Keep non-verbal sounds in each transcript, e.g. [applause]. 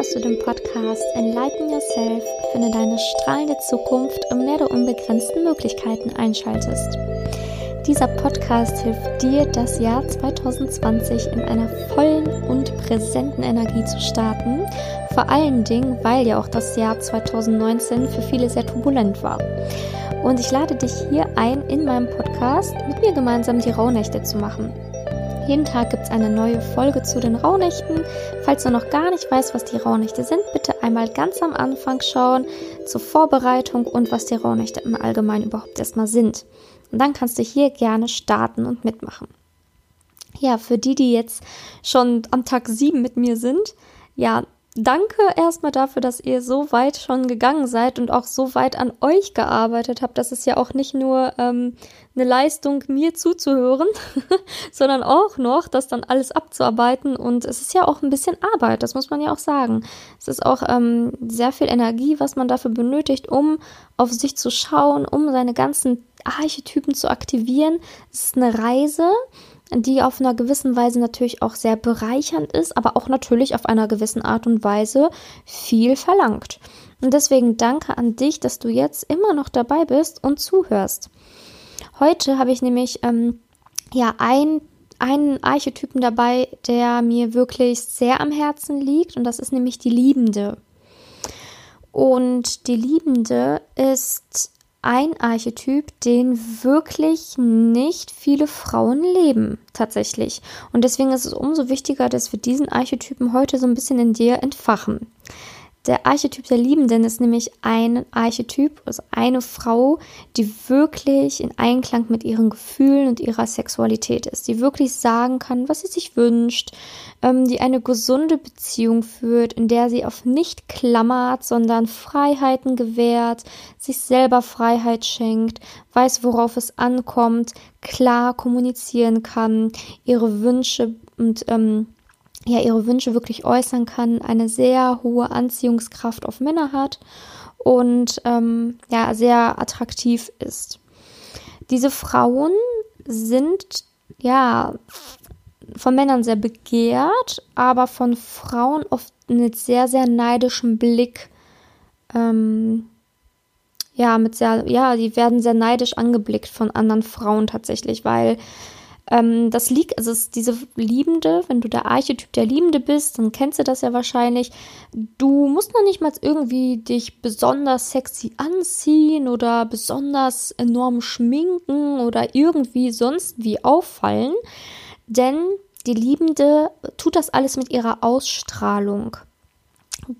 dass du den Podcast Enlighten Yourself, finde deine strahlende Zukunft im Meer der unbegrenzten Möglichkeiten einschaltest. Dieser Podcast hilft dir, das Jahr 2020 in einer vollen und präsenten Energie zu starten. Vor allen Dingen, weil ja auch das Jahr 2019 für viele sehr turbulent war. Und ich lade dich hier ein, in meinem Podcast mit mir gemeinsam die Rauhnächte zu machen. Jeden Tag gibt es eine neue Folge zu den Rauhnächten. Falls du noch gar nicht weißt, was die Rauhnächte sind, bitte einmal ganz am Anfang schauen zur Vorbereitung und was die Rauhnächte im Allgemeinen überhaupt erstmal sind. Und dann kannst du hier gerne starten und mitmachen. Ja, für die, die jetzt schon am Tag 7 mit mir sind, ja, danke erstmal dafür, dass ihr so weit schon gegangen seid und auch so weit an euch gearbeitet habt. Das ist ja auch nicht nur ähm, eine Leistung, mir zuzuhören, [laughs] sondern auch noch, das dann alles abzuarbeiten. Und es ist ja auch ein bisschen Arbeit, das muss man ja auch sagen. Es ist auch ähm, sehr viel Energie, was man dafür benötigt, um auf sich zu schauen, um seine ganzen Archetypen zu aktivieren. Es ist eine Reise die auf einer gewissen Weise natürlich auch sehr bereichernd ist, aber auch natürlich auf einer gewissen Art und Weise viel verlangt. Und deswegen danke an dich, dass du jetzt immer noch dabei bist und zuhörst. Heute habe ich nämlich ähm, ja ein, einen Archetypen dabei, der mir wirklich sehr am Herzen liegt, und das ist nämlich die Liebende. Und die Liebende ist ein Archetyp, den wirklich nicht viele Frauen leben, tatsächlich. Und deswegen ist es umso wichtiger, dass wir diesen Archetypen heute so ein bisschen in dir entfachen. Der Archetyp der Liebenden ist nämlich ein Archetyp, also eine Frau, die wirklich in Einklang mit ihren Gefühlen und ihrer Sexualität ist, die wirklich sagen kann, was sie sich wünscht, ähm, die eine gesunde Beziehung führt, in der sie auf nicht klammert, sondern Freiheiten gewährt, sich selber Freiheit schenkt, weiß, worauf es ankommt, klar kommunizieren kann, ihre Wünsche und ähm, ja ihre Wünsche wirklich äußern kann, eine sehr hohe Anziehungskraft auf Männer hat und ähm, ja sehr attraktiv ist. Diese Frauen sind ja von Männern sehr begehrt, aber von Frauen oft mit sehr sehr neidischem Blick ähm, ja mit sehr ja die werden sehr neidisch angeblickt von anderen Frauen tatsächlich, weil ähm, das liegt, also diese Liebende, wenn du der Archetyp der Liebende bist, dann kennst du das ja wahrscheinlich. Du musst noch nicht mal irgendwie dich besonders sexy anziehen oder besonders enorm schminken oder irgendwie sonst wie auffallen, denn die Liebende tut das alles mit ihrer Ausstrahlung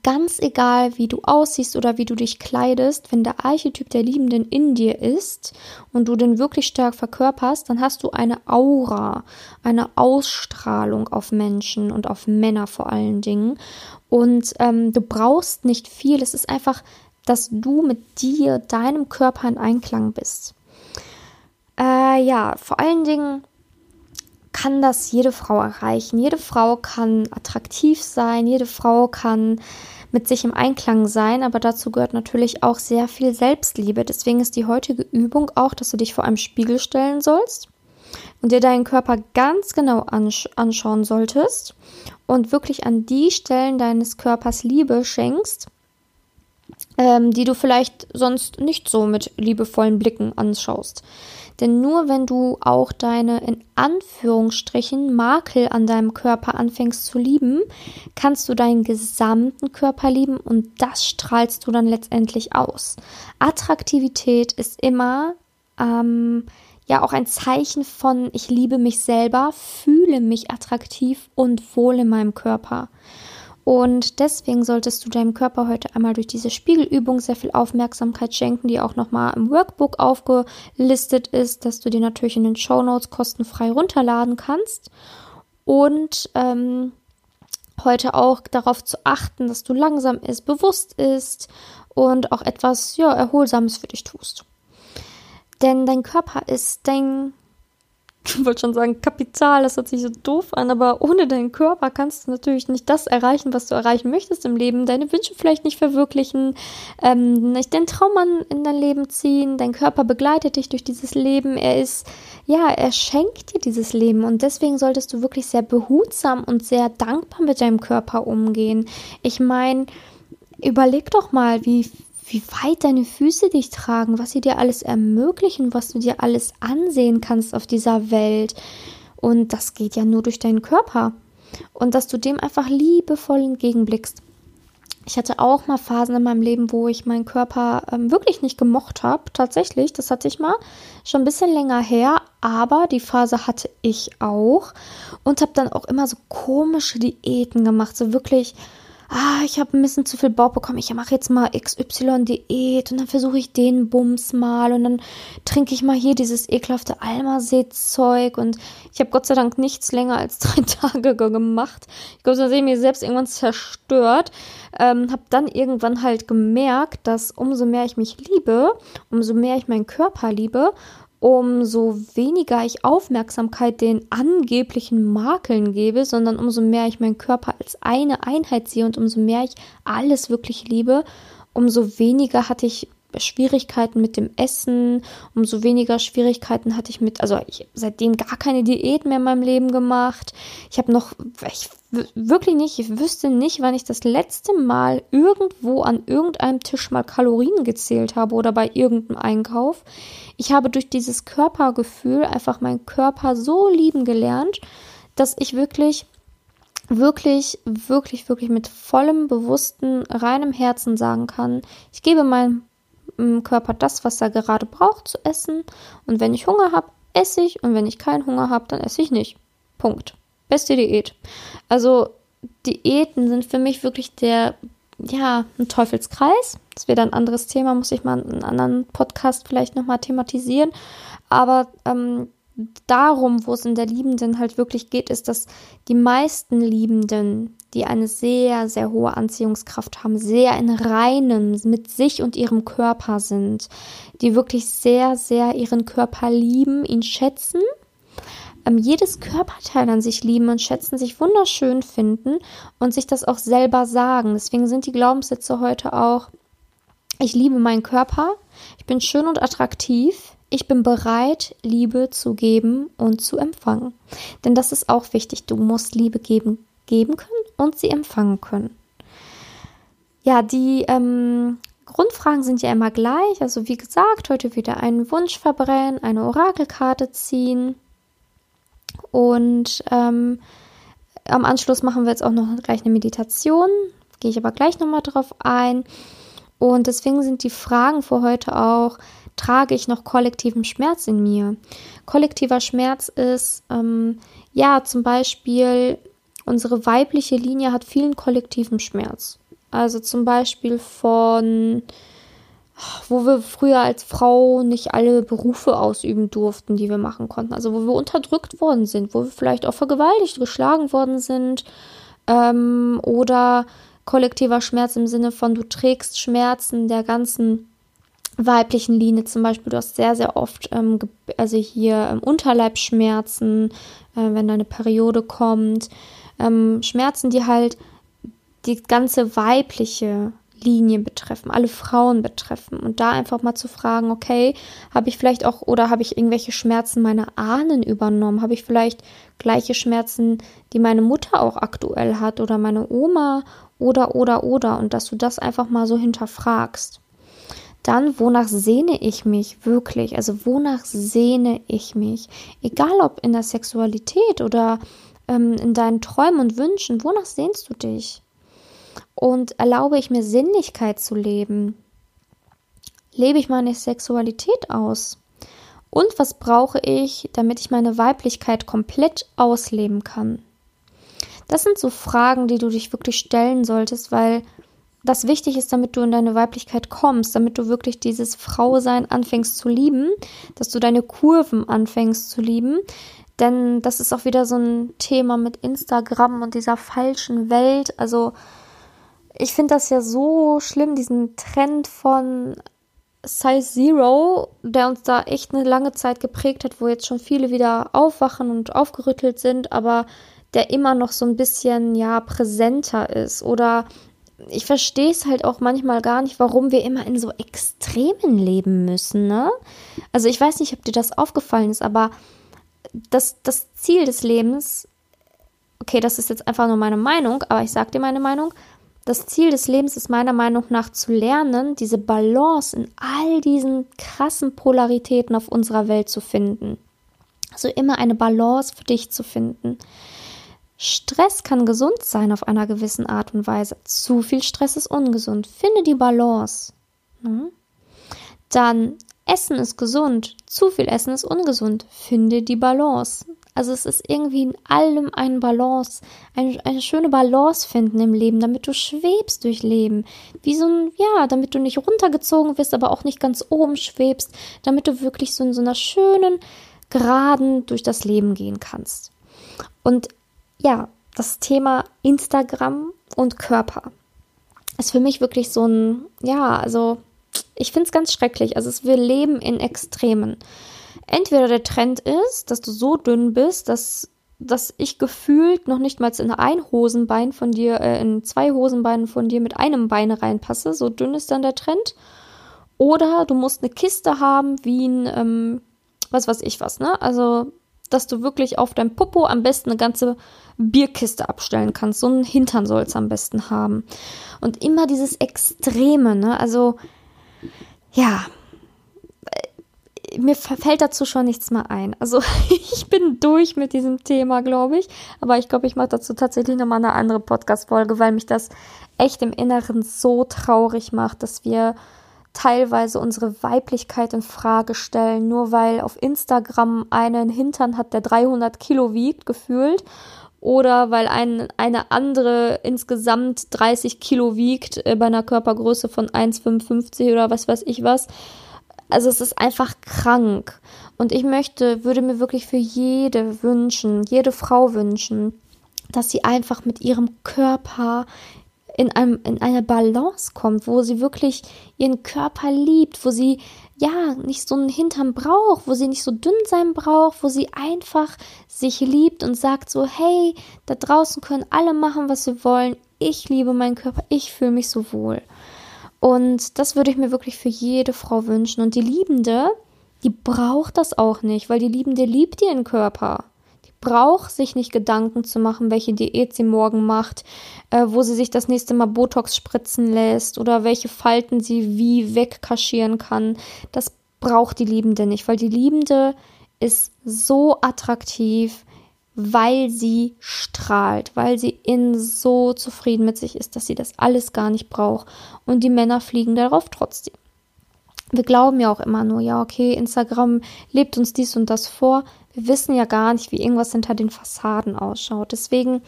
ganz egal, wie du aussiehst oder wie du dich kleidest, wenn der Archetyp der Liebenden in dir ist und du den wirklich stark verkörperst, dann hast du eine Aura, eine Ausstrahlung auf Menschen und auf Männer vor allen Dingen. Und ähm, du brauchst nicht viel. Es ist einfach, dass du mit dir, deinem Körper in Einklang bist. Äh, ja, vor allen Dingen kann das jede Frau erreichen. Jede Frau kann attraktiv sein, jede Frau kann mit sich im Einklang sein, aber dazu gehört natürlich auch sehr viel Selbstliebe. Deswegen ist die heutige Übung auch, dass du dich vor einem Spiegel stellen sollst und dir deinen Körper ganz genau ansch anschauen solltest und wirklich an die Stellen deines Körpers Liebe schenkst, ähm, die du vielleicht sonst nicht so mit liebevollen Blicken anschaust. Denn nur wenn du auch deine in Anführungsstrichen Makel an deinem Körper anfängst zu lieben, kannst du deinen gesamten Körper lieben und das strahlst du dann letztendlich aus. Attraktivität ist immer ähm, ja auch ein Zeichen von ich liebe mich selber, fühle mich attraktiv und wohl in meinem Körper. Und deswegen solltest du deinem Körper heute einmal durch diese Spiegelübung sehr viel Aufmerksamkeit schenken, die auch nochmal im Workbook aufgelistet ist, dass du dir natürlich in den Show Notes kostenfrei runterladen kannst. Und ähm, heute auch darauf zu achten, dass du langsam ist, bewusst ist und auch etwas ja, Erholsames für dich tust. Denn dein Körper ist dein ich wollte schon sagen, Kapital, das hört sich so doof an, aber ohne deinen Körper kannst du natürlich nicht das erreichen, was du erreichen möchtest im Leben, deine Wünsche vielleicht nicht verwirklichen, ähm, nicht den Traummann in dein Leben ziehen, dein Körper begleitet dich durch dieses Leben, er ist ja, er schenkt dir dieses Leben. Und deswegen solltest du wirklich sehr behutsam und sehr dankbar mit deinem Körper umgehen. Ich meine, überleg doch mal, wie, wie weit deine Füße dich tragen, was sie dir alles ermöglichen, was du dir alles ansehen kannst auf dieser Welt. Und das geht ja nur durch deinen Körper. Und dass du dem einfach liebevoll entgegenblickst. Ich hatte auch mal Phasen in meinem Leben, wo ich meinen Körper ähm, wirklich nicht gemocht habe. Tatsächlich, das hatte ich mal. Schon ein bisschen länger her, aber die Phase hatte ich auch. Und habe dann auch immer so komische Diäten gemacht. So wirklich ah, ich habe ein bisschen zu viel Bauch bekommen, ich mache jetzt mal XY-Diät und dann versuche ich den Bums mal und dann trinke ich mal hier dieses ekelhafte Almasee-Zeug und ich habe Gott sei Dank nichts länger als [laughs] drei Tage gemacht. Ich glaube, sonst habe ich mir selbst irgendwann zerstört. Ähm, habe dann irgendwann halt gemerkt, dass umso mehr ich mich liebe, umso mehr ich meinen Körper liebe, umso weniger ich Aufmerksamkeit den angeblichen Makeln gebe, sondern umso mehr ich meinen Körper als eine Einheit sehe und umso mehr ich alles wirklich liebe, umso weniger hatte ich Schwierigkeiten mit dem Essen, umso weniger Schwierigkeiten hatte ich mit, also ich seitdem gar keine Diät mehr in meinem Leben gemacht. Ich habe noch, ich wirklich nicht, ich wüsste nicht, wann ich das letzte Mal irgendwo an irgendeinem Tisch mal Kalorien gezählt habe oder bei irgendeinem Einkauf. Ich habe durch dieses Körpergefühl einfach meinen Körper so lieben gelernt, dass ich wirklich wirklich, wirklich, wirklich mit vollem, bewussten, reinem Herzen sagen kann, ich gebe meinem Körper das, was er gerade braucht zu essen. Und wenn ich Hunger habe, esse ich. Und wenn ich keinen Hunger habe, dann esse ich nicht. Punkt. Beste Diät. Also Diäten sind für mich wirklich der, ja, ein Teufelskreis. Das wäre ein anderes Thema, muss ich mal in einem anderen Podcast vielleicht nochmal thematisieren. Aber ähm, darum, wo es in der Liebenden halt wirklich geht, ist, dass die meisten Liebenden, die eine sehr, sehr hohe Anziehungskraft haben, sehr in reinem mit sich und ihrem Körper sind, die wirklich sehr, sehr ihren Körper lieben, ihn schätzen, ähm, jedes Körperteil an sich lieben und schätzen, sich wunderschön finden und sich das auch selber sagen. Deswegen sind die Glaubenssätze heute auch, ich liebe meinen Körper, ich bin schön und attraktiv, ich bin bereit, Liebe zu geben und zu empfangen. Denn das ist auch wichtig. Du musst Liebe geben, geben können und sie empfangen können. Ja, die ähm, Grundfragen sind ja immer gleich. Also wie gesagt, heute wieder einen Wunsch verbrennen, eine Orakelkarte ziehen. Und ähm, am Anschluss machen wir jetzt auch noch gleich eine Meditation. Gehe ich aber gleich nochmal drauf ein. Und deswegen sind die Fragen für heute auch, trage ich noch kollektiven Schmerz in mir? Kollektiver Schmerz ist, ähm, ja, zum Beispiel, unsere weibliche Linie hat vielen kollektiven Schmerz. Also zum Beispiel von, wo wir früher als Frau nicht alle Berufe ausüben durften, die wir machen konnten. Also wo wir unterdrückt worden sind, wo wir vielleicht auch vergewaltigt, geschlagen worden sind. Ähm, oder kollektiver Schmerz im Sinne von, du trägst Schmerzen der ganzen weiblichen Linie zum Beispiel, du hast sehr, sehr oft, ähm, also hier ähm, Unterleibsschmerzen, äh, wenn deine Periode kommt, ähm, Schmerzen, die halt die ganze weibliche Linie betreffen, alle Frauen betreffen. Und da einfach mal zu fragen, okay, habe ich vielleicht auch oder habe ich irgendwelche Schmerzen meiner Ahnen übernommen? Habe ich vielleicht gleiche Schmerzen, die meine Mutter auch aktuell hat oder meine Oma? Oder oder oder. Und dass du das einfach mal so hinterfragst. Dann, wonach sehne ich mich wirklich? Also, wonach sehne ich mich? Egal ob in der Sexualität oder ähm, in deinen Träumen und Wünschen, wonach sehnst du dich? Und erlaube ich mir Sinnlichkeit zu leben? Lebe ich meine Sexualität aus? Und was brauche ich, damit ich meine Weiblichkeit komplett ausleben kann? Das sind so Fragen, die du dich wirklich stellen solltest, weil das wichtig ist, damit du in deine Weiblichkeit kommst, damit du wirklich dieses Frausein anfängst zu lieben, dass du deine Kurven anfängst zu lieben. Denn das ist auch wieder so ein Thema mit Instagram und dieser falschen Welt. Also ich finde das ja so schlimm, diesen Trend von Size Zero, der uns da echt eine lange Zeit geprägt hat, wo jetzt schon viele wieder aufwachen und aufgerüttelt sind, aber der immer noch so ein bisschen ja präsenter ist oder ich verstehe es halt auch manchmal gar nicht, warum wir immer in so Extremen leben müssen, ne? Also ich weiß nicht, ob dir das aufgefallen ist, aber das, das Ziel des Lebens, okay, das ist jetzt einfach nur meine Meinung, aber ich sage dir meine Meinung, das Ziel des Lebens ist meiner Meinung nach zu lernen, diese Balance in all diesen krassen Polaritäten auf unserer Welt zu finden. Also immer eine Balance für dich zu finden. Stress kann gesund sein auf einer gewissen Art und Weise. Zu viel Stress ist ungesund. Finde die Balance. Ne? Dann Essen ist gesund. Zu viel Essen ist ungesund. Finde die Balance. Also es ist irgendwie in allem eine Balance, eine, eine schöne Balance finden im Leben, damit du schwebst durch Leben. Wie so ein, ja, damit du nicht runtergezogen wirst, aber auch nicht ganz oben schwebst, damit du wirklich so in so einer schönen, geraden durch das Leben gehen kannst. Und ja, das Thema Instagram und Körper ist für mich wirklich so ein, ja, also ich finde es ganz schrecklich. Also wir leben in Extremen. Entweder der Trend ist, dass du so dünn bist, dass, dass ich gefühlt noch nicht mal in ein Hosenbein von dir, äh, in zwei Hosenbeinen von dir mit einem Bein reinpasse. So dünn ist dann der Trend. Oder du musst eine Kiste haben, wie ein, ähm, was weiß ich was, ne? Also, dass du wirklich auf deinem Popo am besten eine ganze Bierkiste abstellen kannst. So einen Hintern soll es am besten haben. Und immer dieses Extreme, ne? Also, ja, mir fällt dazu schon nichts mehr ein. Also [laughs] ich bin durch mit diesem Thema, glaube ich. Aber ich glaube, ich mache dazu tatsächlich nochmal eine andere Podcast-Folge, weil mich das echt im Inneren so traurig macht, dass wir teilweise unsere Weiblichkeit in Frage stellen, nur weil auf Instagram einen Hintern hat, der 300 Kilo wiegt, gefühlt. Oder weil ein, eine andere insgesamt 30 Kilo wiegt äh, bei einer Körpergröße von 1,55 oder was weiß ich was. Also es ist einfach krank. Und ich möchte, würde mir wirklich für jede wünschen, jede Frau wünschen, dass sie einfach mit ihrem Körper in, einem, in eine Balance kommt, wo sie wirklich ihren Körper liebt, wo sie ja nicht so einen Hintern braucht, wo sie nicht so dünn sein braucht, wo sie einfach sich liebt und sagt so, hey, da draußen können alle machen, was sie wollen. Ich liebe meinen Körper, ich fühle mich so wohl. Und das würde ich mir wirklich für jede Frau wünschen. Und die Liebende, die braucht das auch nicht, weil die Liebende liebt ihren Körper. Braucht sich nicht Gedanken zu machen, welche Diät sie morgen macht, äh, wo sie sich das nächste Mal Botox spritzen lässt oder welche Falten sie wie wegkaschieren kann. Das braucht die Liebende nicht, weil die Liebende ist so attraktiv, weil sie strahlt, weil sie in so zufrieden mit sich ist, dass sie das alles gar nicht braucht. Und die Männer fliegen darauf trotzdem. Wir glauben ja auch immer nur, ja, okay, Instagram lebt uns dies und das vor. Wir wissen ja gar nicht, wie irgendwas hinter den Fassaden ausschaut. Deswegen,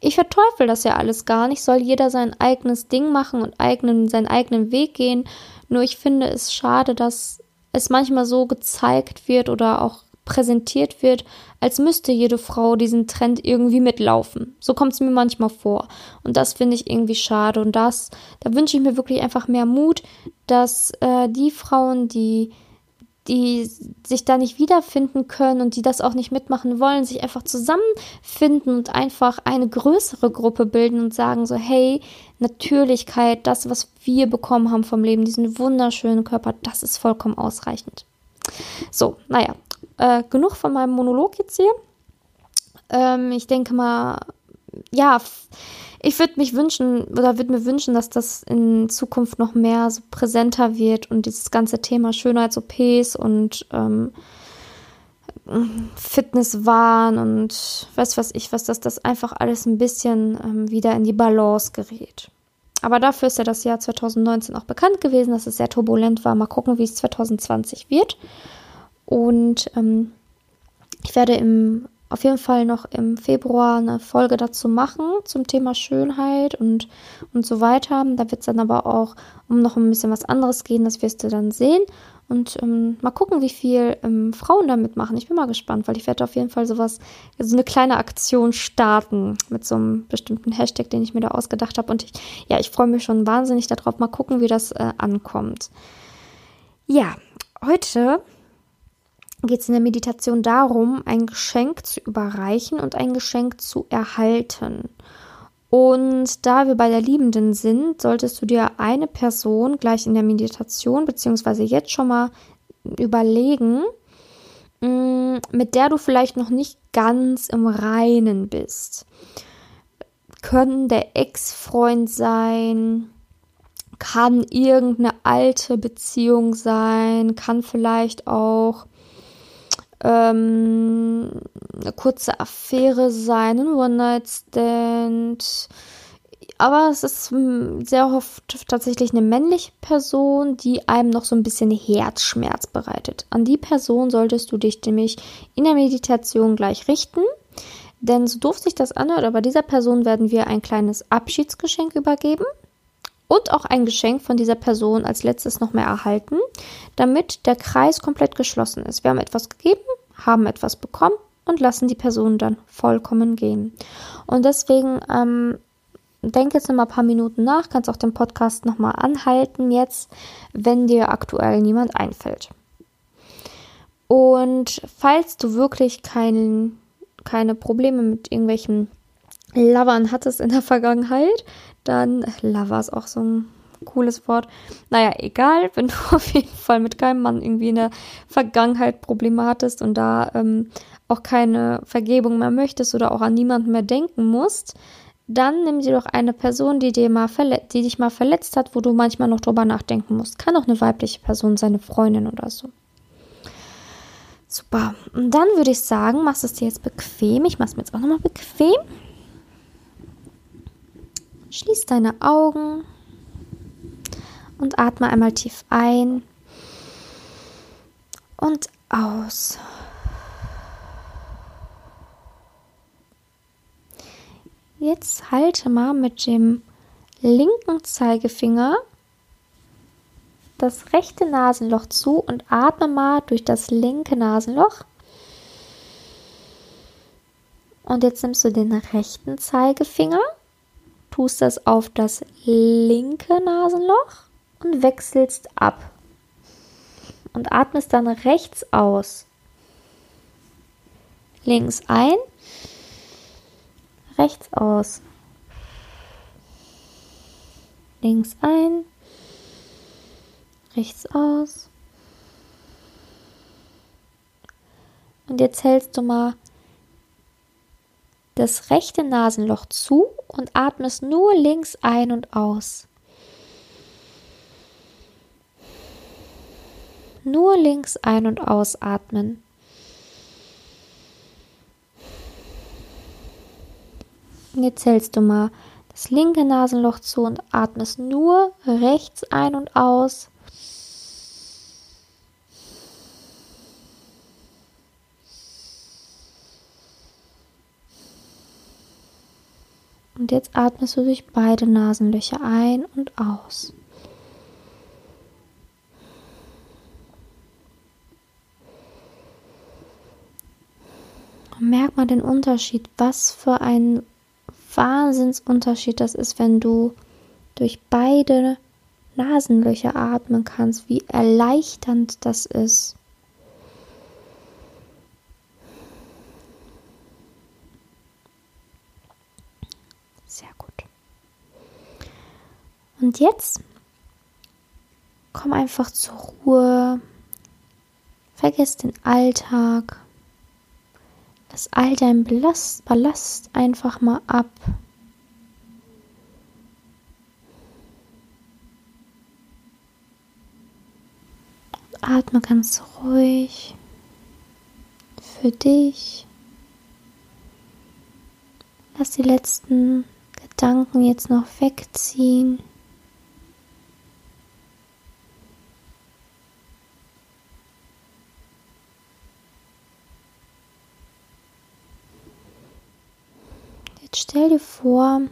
ich verteufel das ja alles gar nicht. Soll jeder sein eigenes Ding machen und eigenen, seinen eigenen Weg gehen. Nur ich finde es schade, dass es manchmal so gezeigt wird oder auch präsentiert wird, als müsste jede Frau diesen Trend irgendwie mitlaufen. So kommt es mir manchmal vor. Und das finde ich irgendwie schade. Und das, da wünsche ich mir wirklich einfach mehr Mut, dass äh, die Frauen, die die sich da nicht wiederfinden können und die das auch nicht mitmachen wollen, sich einfach zusammenfinden und einfach eine größere Gruppe bilden und sagen so, hey, Natürlichkeit, das, was wir bekommen haben vom Leben, diesen wunderschönen Körper, das ist vollkommen ausreichend. So, naja, äh, genug von meinem Monolog jetzt hier. Ähm, ich denke mal, ja, ich würde mich wünschen oder würde mir wünschen, dass das in Zukunft noch mehr so präsenter wird und dieses ganze Thema Schönheits-OPs und ähm, Fitnesswahn und was weiß ich was, dass das einfach alles ein bisschen ähm, wieder in die Balance gerät. Aber dafür ist ja das Jahr 2019 auch bekannt gewesen, dass es sehr turbulent war. Mal gucken, wie es 2020 wird. Und ähm, ich werde im, auf jeden Fall noch im Februar eine Folge dazu machen zum Thema Schönheit und, und so weiter. Da wird es dann aber auch um noch ein bisschen was anderes gehen, das wirst du dann sehen. Und ähm, mal gucken, wie viel ähm, Frauen damit machen. Ich bin mal gespannt, weil ich werde auf jeden Fall sowas, so eine kleine Aktion starten mit so einem bestimmten Hashtag, den ich mir da ausgedacht habe. Und ich, ja, ich freue mich schon wahnsinnig darauf. Mal gucken, wie das äh, ankommt. Ja, heute geht es in der Meditation darum, ein Geschenk zu überreichen und ein Geschenk zu erhalten. Und da wir bei der Liebenden sind, solltest du dir eine Person gleich in der Meditation beziehungsweise jetzt schon mal überlegen, mm, mit der du vielleicht noch nicht ganz im Reinen bist. Können der Ex-Freund sein, kann irgendeine alte Beziehung sein, kann vielleicht auch ähm, eine kurze Affäre sein, ein One-Night-Stand. Aber es ist hm, sehr oft tatsächlich eine männliche Person, die einem noch so ein bisschen Herzschmerz bereitet. An die Person solltest du dich nämlich in der Meditation gleich richten. Denn so doof sich das anhört, aber dieser Person werden wir ein kleines Abschiedsgeschenk übergeben und auch ein Geschenk von dieser Person als letztes noch mehr erhalten, damit der Kreis komplett geschlossen ist. Wir haben etwas gegeben, haben etwas bekommen und lassen die Person dann vollkommen gehen. Und deswegen ähm, denk jetzt noch mal ein paar Minuten nach, kannst auch den Podcast noch mal anhalten jetzt, wenn dir aktuell niemand einfällt. Und falls du wirklich kein, keine Probleme mit irgendwelchen Lovern hattest in der Vergangenheit, dann Lover ist auch so ein cooles Wort. Naja, egal, wenn du [laughs] auf jeden Fall mit keinem Mann irgendwie in der Vergangenheit Probleme hattest und da ähm, auch keine Vergebung mehr möchtest oder auch an niemanden mehr denken musst, dann nimm dir doch eine Person, die dir mal die dich mal verletzt hat, wo du manchmal noch drüber nachdenken musst. Kann auch eine weibliche Person sein, eine Freundin oder so. Super. Und dann würde ich sagen, machst es dir jetzt bequem. Ich mache es mir jetzt auch nochmal bequem. Schließ deine Augen und atme einmal tief ein und aus. Jetzt halte mal mit dem linken Zeigefinger das rechte Nasenloch zu und atme mal durch das linke Nasenloch. Und jetzt nimmst du den rechten Zeigefinger tust das auf das linke Nasenloch und wechselst ab. Und atmest dann rechts aus. Links ein, rechts aus. Links ein, rechts aus. Und jetzt hältst du mal das rechte Nasenloch zu und atmest nur links ein und aus. Nur links ein- und ausatmen. Und jetzt hältst du mal das linke Nasenloch zu und atmest nur rechts ein und aus. Jetzt atmest du durch beide Nasenlöcher ein und aus. merk mal den Unterschied, was für ein Wahnsinnsunterschied das ist, wenn du durch beide Nasenlöcher atmen kannst, wie erleichternd das ist. Und jetzt komm einfach zur Ruhe. Vergiss den Alltag. Lass all dein Ballast, einfach mal ab. Atme ganz ruhig für dich. Lass die letzten Gedanken jetzt noch wegziehen. Jetzt stell dir vor,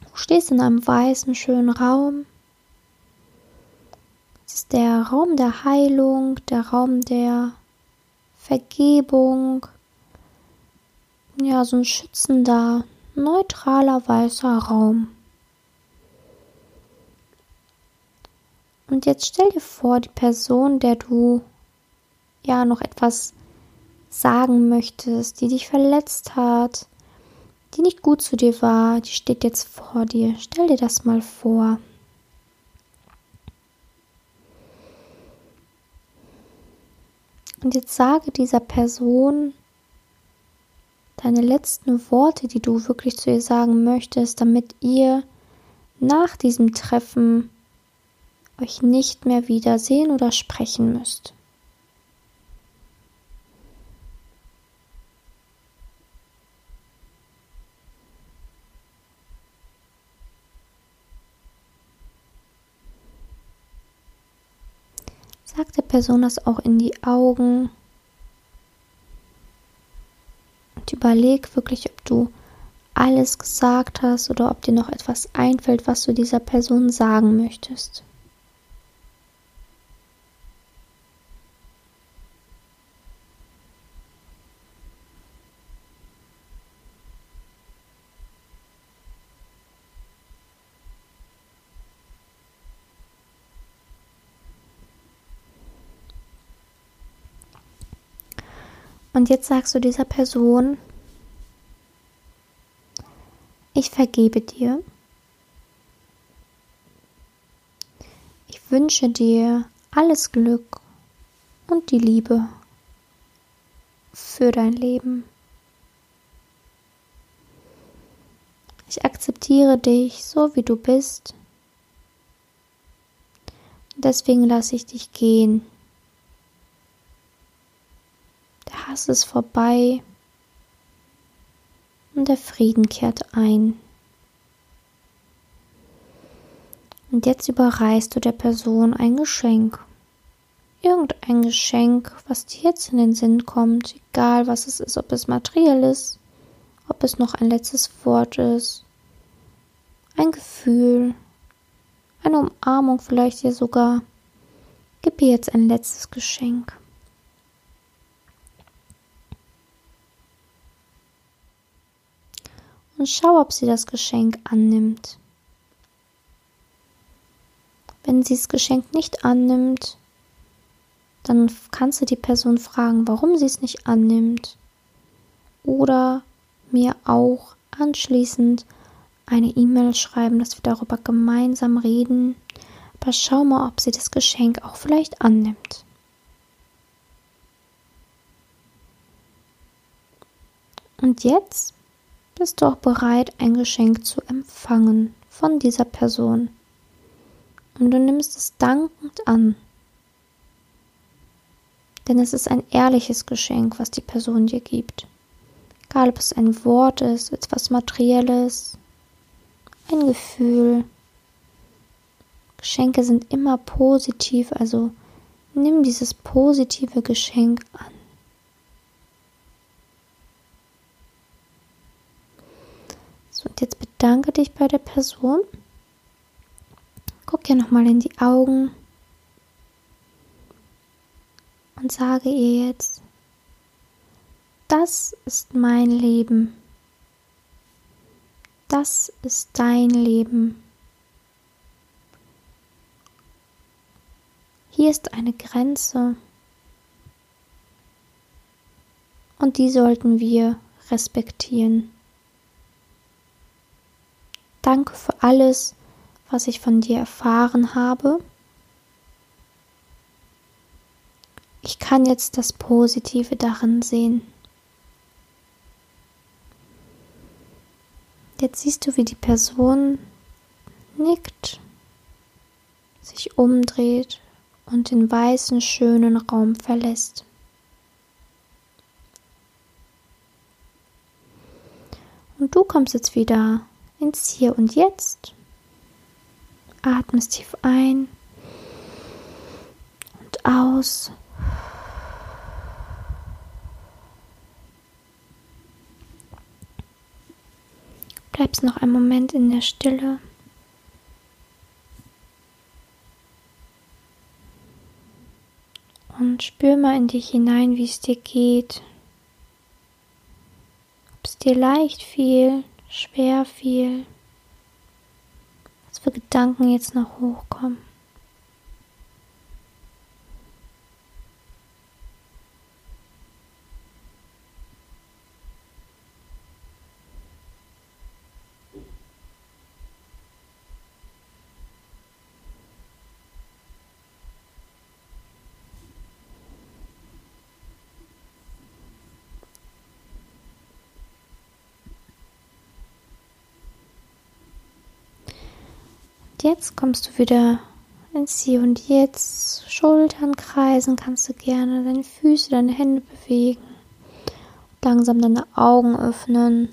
du stehst in einem weißen, schönen Raum. Es ist der Raum der Heilung, der Raum der Vergebung. Ja, so ein schützender, neutraler, weißer Raum. Und jetzt stell dir vor, die Person, der du ja noch etwas sagen möchtest, die dich verletzt hat, die nicht gut zu dir war, die steht jetzt vor dir. Stell dir das mal vor. Und jetzt sage dieser Person deine letzten Worte, die du wirklich zu ihr sagen möchtest, damit ihr nach diesem Treffen euch nicht mehr wiedersehen oder sprechen müsst. Sag der Person das auch in die Augen und überleg wirklich, ob du alles gesagt hast oder ob dir noch etwas einfällt, was du dieser Person sagen möchtest. Und jetzt sagst du dieser Person, ich vergebe dir. Ich wünsche dir alles Glück und die Liebe für dein Leben. Ich akzeptiere dich so, wie du bist. Deswegen lasse ich dich gehen. Hass ist vorbei und der Frieden kehrt ein. Und jetzt überreichst du der Person ein Geschenk. Irgendein Geschenk, was dir jetzt in den Sinn kommt, egal was es ist, ob es materiell ist, ob es noch ein letztes Wort ist, ein Gefühl, eine Umarmung vielleicht dir sogar. Gib ihr jetzt ein letztes Geschenk. Und schau, ob sie das Geschenk annimmt. Wenn sie das Geschenk nicht annimmt, dann kannst du die Person fragen, warum sie es nicht annimmt. Oder mir auch anschließend eine E-Mail schreiben, dass wir darüber gemeinsam reden. Aber schau mal, ob sie das Geschenk auch vielleicht annimmt. Und jetzt bist du auch bereit, ein Geschenk zu empfangen von dieser Person. Und du nimmst es dankend an. Denn es ist ein ehrliches Geschenk, was die Person dir gibt. Egal, ob es ein Wort ist, etwas Materielles, ein Gefühl. Geschenke sind immer positiv, also nimm dieses positive Geschenk an. So, und jetzt bedanke dich bei der Person. Guck ihr nochmal in die Augen und sage ihr jetzt, das ist mein Leben. Das ist dein Leben. Hier ist eine Grenze und die sollten wir respektieren. Danke für alles, was ich von dir erfahren habe. Ich kann jetzt das Positive darin sehen. Jetzt siehst du, wie die Person nickt, sich umdreht und den weißen, schönen Raum verlässt. Und du kommst jetzt wieder ins Hier und Jetzt. Atmest tief ein und aus. Bleibst noch einen Moment in der Stille. Und spür mal in dich hinein, wie es dir geht. Ob es dir leicht fiel, schwer fiel, was für Gedanken jetzt noch hochkommen. Jetzt kommst du wieder ins Hier und Jetzt. Schultern kreisen kannst du gerne, deine Füße, deine Hände bewegen. Langsam deine Augen öffnen,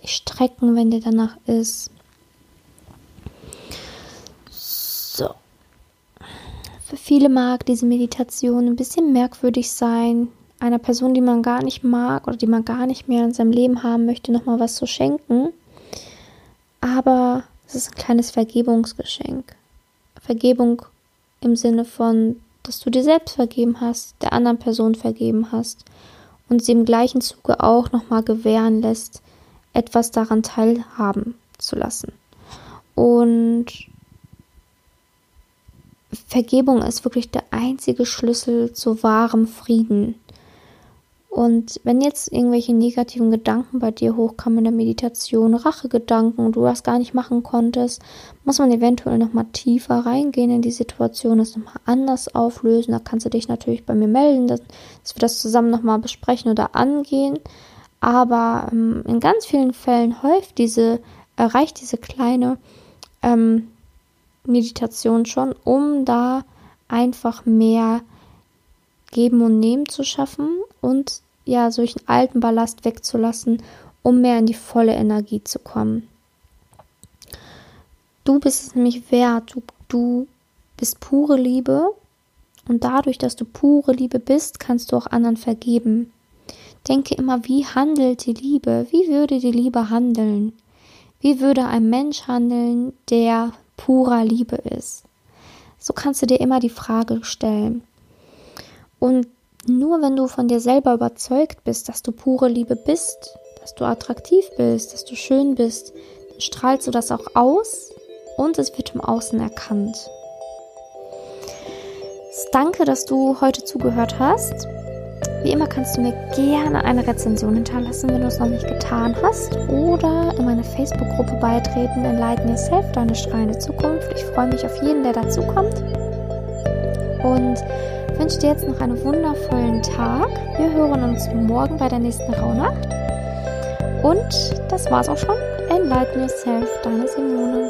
dich strecken, wenn dir danach ist. So. Für viele mag diese Meditation ein bisschen merkwürdig sein. Einer Person, die man gar nicht mag oder die man gar nicht mehr in seinem Leben haben möchte, nochmal was zu schenken. Aber es ist ein kleines Vergebungsgeschenk. Vergebung im Sinne von, dass du dir selbst vergeben hast, der anderen Person vergeben hast und sie im gleichen Zuge auch nochmal gewähren lässt, etwas daran teilhaben zu lassen. Und Vergebung ist wirklich der einzige Schlüssel zu wahrem Frieden. Und wenn jetzt irgendwelche negativen Gedanken bei dir hochkamen in der Meditation, Rachegedanken, du das gar nicht machen konntest, muss man eventuell nochmal tiefer reingehen in die Situation, das nochmal anders auflösen. Da kannst du dich natürlich bei mir melden, dass, dass wir das zusammen nochmal besprechen oder angehen. Aber ähm, in ganz vielen Fällen häuft diese, erreicht diese kleine ähm, Meditation schon, um da einfach mehr Geben und Nehmen zu schaffen und ja, solchen alten Ballast wegzulassen, um mehr in die volle Energie zu kommen. Du bist es nämlich wert, du, du bist pure Liebe und dadurch, dass du pure Liebe bist, kannst du auch anderen vergeben. Denke immer, wie handelt die Liebe? Wie würde die Liebe handeln? Wie würde ein Mensch handeln, der purer Liebe ist? So kannst du dir immer die Frage stellen. Und nur wenn du von dir selber überzeugt bist, dass du pure Liebe bist, dass du attraktiv bist, dass du schön bist, dann strahlst du das auch aus und es wird im Außen erkannt. Danke, dass du heute zugehört hast. Wie immer kannst du mir gerne eine Rezension hinterlassen, wenn du es noch nicht getan hast, oder in meine Facebook-Gruppe beitreten, Enlighten Yourself, deine strahlende Zukunft. Ich freue mich auf jeden, der dazu kommt. Und wünsche dir jetzt noch einen wundervollen Tag. Wir hören uns morgen bei der nächsten Rauhnacht. Und das war's auch schon. Enlighten Yourself, deine Simone.